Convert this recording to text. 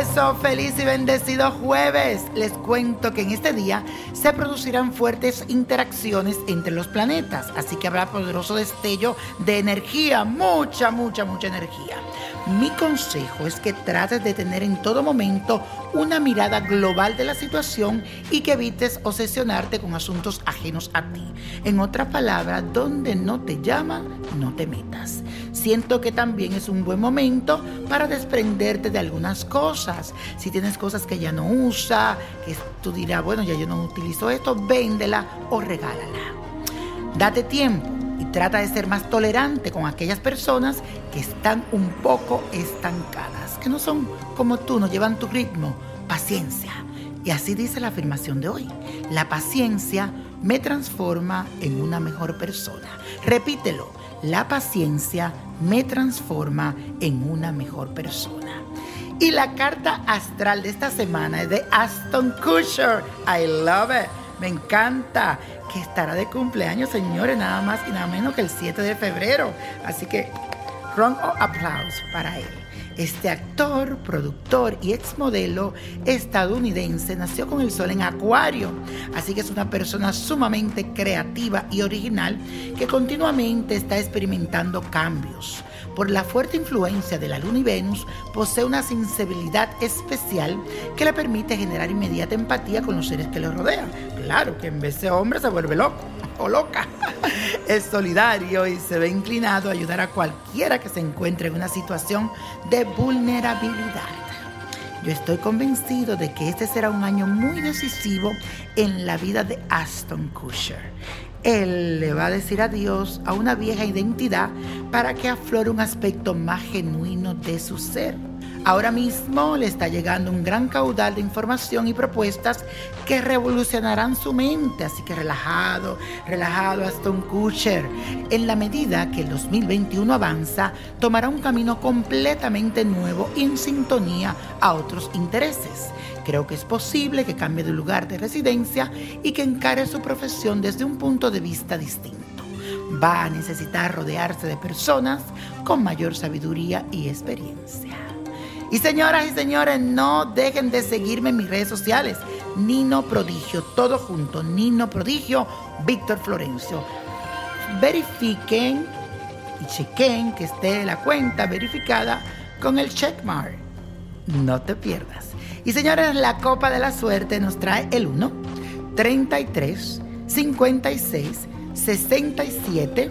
Eso, feliz y bendecido jueves. Les cuento que en este día se producirán fuertes interacciones entre los planetas, así que habrá poderoso destello de energía, mucha, mucha, mucha energía. Mi consejo es que trates de tener en todo momento una mirada global de la situación y que evites obsesionarte con asuntos ajenos a ti. En otras palabras, donde no te llaman, no te metas. Siento que también es un buen momento para desprenderte de algunas cosas. Si tienes cosas que ya no usa, que tú dirás, bueno, ya yo no utilizo esto, véndela o regálala. Date tiempo y trata de ser más tolerante con aquellas personas que están un poco estancadas, que no son como tú, no llevan tu ritmo. Paciencia. Y así dice la afirmación de hoy. La paciencia me transforma en una mejor persona. Repítelo. La paciencia me transforma en una mejor persona. Y la carta astral de esta semana es de Aston Kutcher. I love it. Me encanta que estará de cumpleaños, señores, nada más y nada menos que el 7 de febrero. Así que, round of applause para él. Este actor, productor y exmodelo estadounidense nació con el sol en Acuario, así que es una persona sumamente creativa y original que continuamente está experimentando cambios. Por la fuerte influencia de la Luna y Venus, posee una sensibilidad especial que le permite generar inmediata empatía con los seres que le rodean. Claro que en vez de hombre se vuelve loco o loca. Es solidario y se ve inclinado a ayudar a cualquiera que se encuentre en una situación de vulnerabilidad. Yo estoy convencido de que este será un año muy decisivo en la vida de Aston Kutcher. Él le va a decir adiós a una vieja identidad para que aflore un aspecto más genuino de su ser. Ahora mismo le está llegando un gran caudal de información y propuestas que revolucionarán su mente, así que relajado, relajado Aston Kutcher. En la medida que el 2021 avanza, tomará un camino completamente nuevo en sintonía a otros intereses. Creo que es posible que cambie de lugar de residencia y que encare su profesión desde un punto de vista distinto. Va a necesitar rodearse de personas con mayor sabiduría y experiencia. Y señoras y señores, no dejen de seguirme en mis redes sociales. Nino Prodigio, todo junto. Nino Prodigio, Víctor Florencio. Verifiquen y chequen que esté la cuenta verificada con el checkmark. No te pierdas. Y señores, la copa de la suerte nos trae el 1, 33, 56, 67,